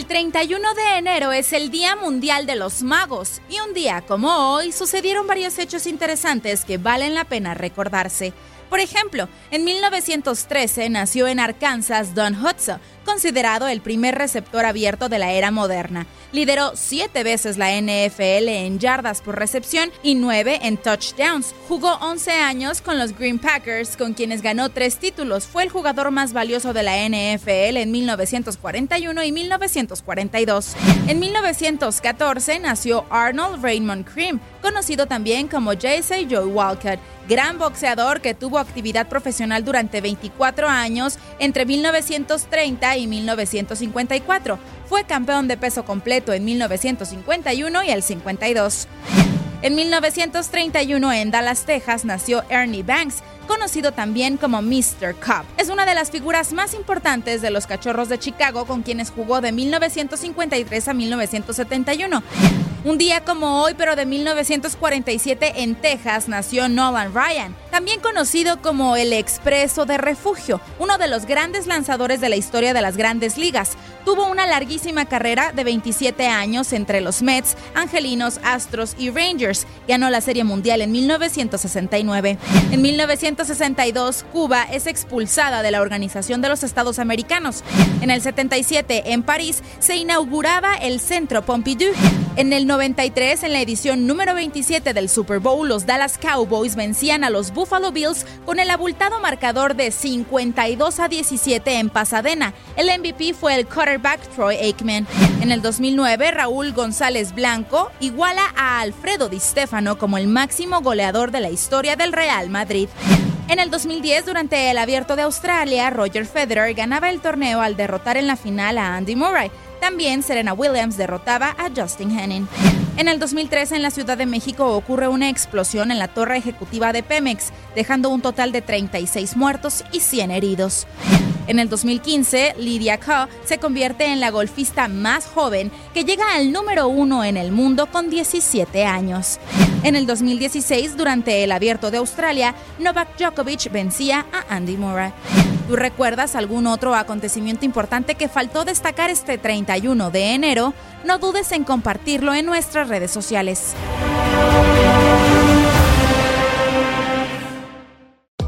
El 31 de enero es el Día Mundial de los Magos y un día como hoy sucedieron varios hechos interesantes que valen la pena recordarse. Por ejemplo, en 1913 nació en Arkansas Don Hudson, considerado el primer receptor abierto de la era moderna. Lideró siete veces la NFL en yardas por recepción y nueve en touchdowns. Jugó 11 años con los Green Packers, con quienes ganó tres títulos. Fue el jugador más valioso de la NFL en 1941 y 1942. En 1914 nació Arnold Raymond Cream, conocido también como J.C. Joe Walcott, gran boxeador que tuvo actividad profesional durante 24 años entre 1930 y 1954. Fue campeón de peso completo en 1951 y el 52. En 1931 en Dallas, Texas, nació Ernie Banks, conocido también como Mr. Cup. Es una de las figuras más importantes de los Cachorros de Chicago con quienes jugó de 1953 a 1971. Un día como hoy, pero de 1947 en Texas, nació Nolan Ryan, también conocido como el Expreso de Refugio, uno de los grandes lanzadores de la historia de las grandes ligas. Tuvo una larguísima carrera de 27 años entre los Mets, Angelinos, Astros y Rangers. Ganó la Serie Mundial en 1969. En 1962, Cuba es expulsada de la Organización de los Estados Americanos. En el 77, en París, se inauguraba el Centro Pompidou. En el 93, en la edición número 27 del Super Bowl, los Dallas Cowboys vencían a los Buffalo Bills con el abultado marcador de 52 a 17 en Pasadena. El MVP fue el quarterback Troy Aikman. En el 2009, Raúl González Blanco iguala a Alfredo Di Stefano como el máximo goleador de la historia del Real Madrid. En el 2010, durante el Abierto de Australia, Roger Federer ganaba el torneo al derrotar en la final a Andy Murray. También Serena Williams derrotaba a Justin Henning. En el 2013 en la Ciudad de México ocurre una explosión en la torre ejecutiva de Pemex, dejando un total de 36 muertos y 100 heridos. En el 2015, Lydia Ko se convierte en la golfista más joven que llega al número uno en el mundo con 17 años. En el 2016, durante el Abierto de Australia, Novak Djokovic vencía a Andy Murray. ¿Tú recuerdas algún otro acontecimiento importante que faltó destacar este 31 de enero? No dudes en compartirlo en nuestras redes sociales.